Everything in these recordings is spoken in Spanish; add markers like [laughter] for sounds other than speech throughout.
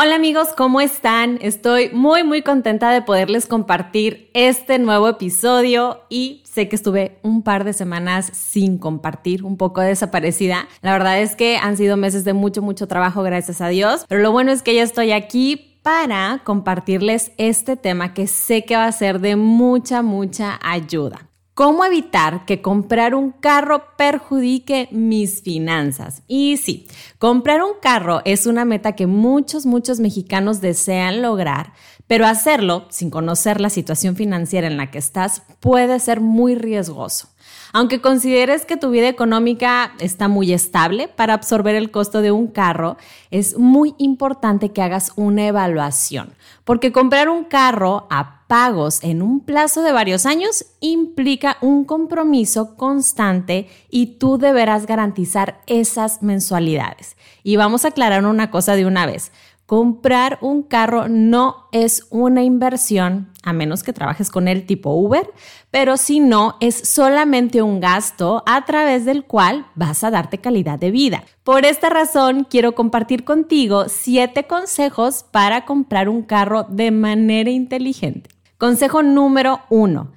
Hola amigos, ¿cómo están? Estoy muy muy contenta de poderles compartir este nuevo episodio y sé que estuve un par de semanas sin compartir, un poco desaparecida. La verdad es que han sido meses de mucho mucho trabajo, gracias a Dios, pero lo bueno es que ya estoy aquí para compartirles este tema que sé que va a ser de mucha mucha ayuda. ¿Cómo evitar que comprar un carro perjudique mis finanzas? Y sí, comprar un carro es una meta que muchos, muchos mexicanos desean lograr, pero hacerlo sin conocer la situación financiera en la que estás puede ser muy riesgoso. Aunque consideres que tu vida económica está muy estable para absorber el costo de un carro, es muy importante que hagas una evaluación, porque comprar un carro a pagos en un plazo de varios años implica un compromiso constante y tú deberás garantizar esas mensualidades. Y vamos a aclarar una cosa de una vez. Comprar un carro no es una inversión, a menos que trabajes con el tipo Uber, pero si no, es solamente un gasto a través del cual vas a darte calidad de vida. Por esta razón, quiero compartir contigo siete consejos para comprar un carro de manera inteligente. Consejo número uno,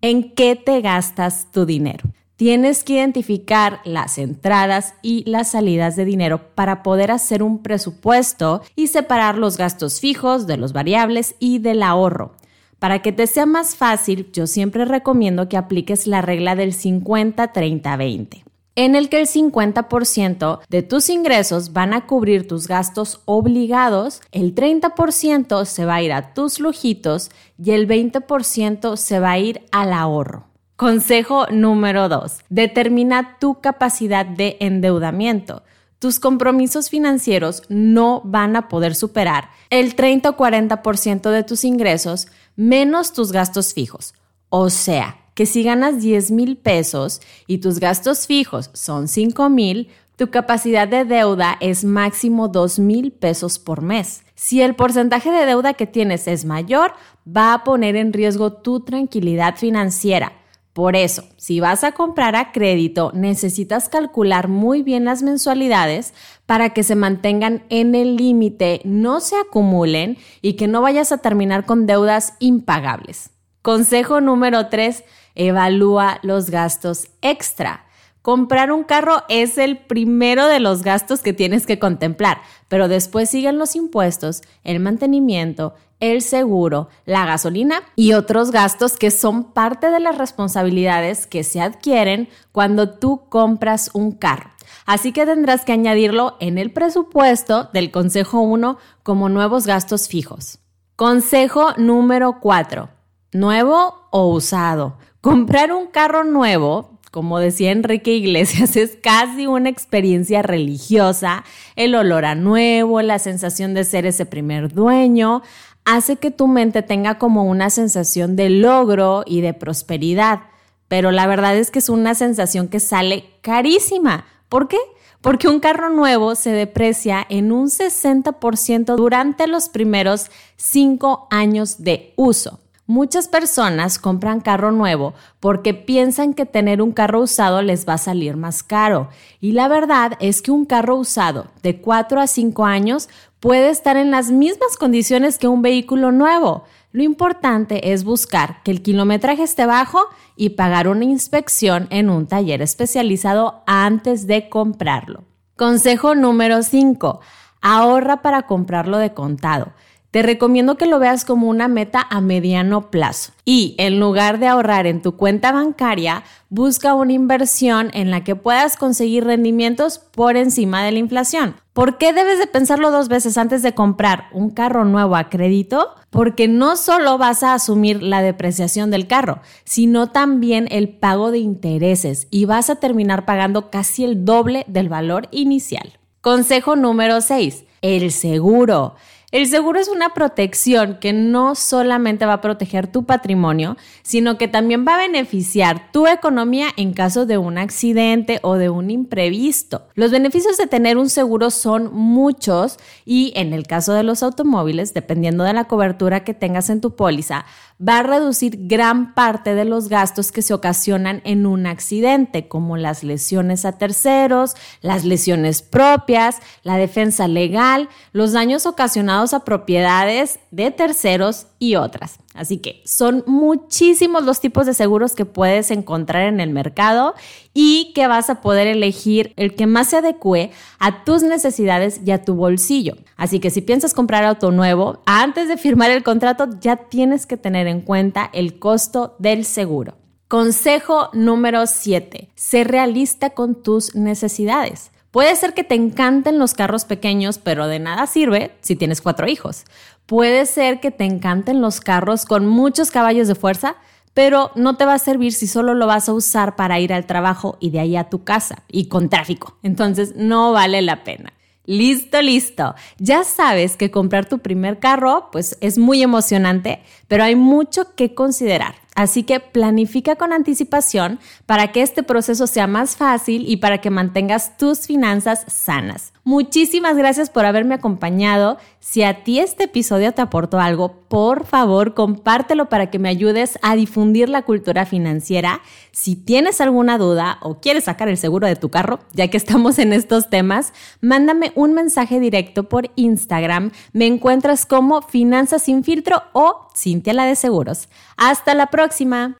¿en qué te gastas tu dinero? Tienes que identificar las entradas y las salidas de dinero para poder hacer un presupuesto y separar los gastos fijos de los variables y del ahorro. Para que te sea más fácil, yo siempre recomiendo que apliques la regla del 50-30-20 en el que el 50% de tus ingresos van a cubrir tus gastos obligados, el 30% se va a ir a tus lujitos y el 20% se va a ir al ahorro. Consejo número 2. Determina tu capacidad de endeudamiento. Tus compromisos financieros no van a poder superar el 30 o 40% de tus ingresos menos tus gastos fijos. O sea, que si ganas 10 mil pesos y tus gastos fijos son 5 mil, tu capacidad de deuda es máximo 2 mil pesos por mes. Si el porcentaje de deuda que tienes es mayor, va a poner en riesgo tu tranquilidad financiera. Por eso, si vas a comprar a crédito, necesitas calcular muy bien las mensualidades para que se mantengan en el límite, no se acumulen y que no vayas a terminar con deudas impagables. Consejo número 3, evalúa los gastos extra. Comprar un carro es el primero de los gastos que tienes que contemplar, pero después siguen los impuestos, el mantenimiento, el seguro, la gasolina y otros gastos que son parte de las responsabilidades que se adquieren cuando tú compras un carro. Así que tendrás que añadirlo en el presupuesto del Consejo 1 como nuevos gastos fijos. Consejo número 4. ¿Nuevo o usado? Comprar un carro nuevo como decía Enrique Iglesias, [laughs] es casi una experiencia religiosa. El olor a nuevo, la sensación de ser ese primer dueño, hace que tu mente tenga como una sensación de logro y de prosperidad. Pero la verdad es que es una sensación que sale carísima. ¿Por qué? Porque un carro nuevo se deprecia en un 60% durante los primeros 5 años de uso. Muchas personas compran carro nuevo porque piensan que tener un carro usado les va a salir más caro. Y la verdad es que un carro usado de 4 a 5 años puede estar en las mismas condiciones que un vehículo nuevo. Lo importante es buscar que el kilometraje esté bajo y pagar una inspección en un taller especializado antes de comprarlo. Consejo número 5. Ahorra para comprarlo de contado. Te recomiendo que lo veas como una meta a mediano plazo y en lugar de ahorrar en tu cuenta bancaria, busca una inversión en la que puedas conseguir rendimientos por encima de la inflación. ¿Por qué debes de pensarlo dos veces antes de comprar un carro nuevo a crédito? Porque no solo vas a asumir la depreciación del carro, sino también el pago de intereses y vas a terminar pagando casi el doble del valor inicial. Consejo número 6. El seguro. El seguro es una protección que no solamente va a proteger tu patrimonio, sino que también va a beneficiar tu economía en caso de un accidente o de un imprevisto. Los beneficios de tener un seguro son muchos y en el caso de los automóviles, dependiendo de la cobertura que tengas en tu póliza, va a reducir gran parte de los gastos que se ocasionan en un accidente, como las lesiones a terceros, las lesiones propias, la defensa legal, los daños ocasionados a propiedades de terceros y otras. Así que son muchísimos los tipos de seguros que puedes encontrar en el mercado y que vas a poder elegir el que más se adecue a tus necesidades y a tu bolsillo. Así que si piensas comprar auto nuevo, antes de firmar el contrato ya tienes que tener en cuenta el costo del seguro. Consejo número 7. Sé realista con tus necesidades. Puede ser que te encanten los carros pequeños, pero de nada sirve si tienes cuatro hijos. Puede ser que te encanten los carros con muchos caballos de fuerza, pero no te va a servir si solo lo vas a usar para ir al trabajo y de ahí a tu casa y con tráfico. Entonces no vale la pena. Listo, listo. Ya sabes que comprar tu primer carro pues es muy emocionante, pero hay mucho que considerar. Así que planifica con anticipación para que este proceso sea más fácil y para que mantengas tus finanzas sanas. Muchísimas gracias por haberme acompañado. Si a ti este episodio te aportó algo, por favor compártelo para que me ayudes a difundir la cultura financiera. Si tienes alguna duda o quieres sacar el seguro de tu carro, ya que estamos en estos temas, mándame un mensaje directo por Instagram. Me encuentras como Finanzas sin filtro o Cintia la de Seguros. Hasta la próxima.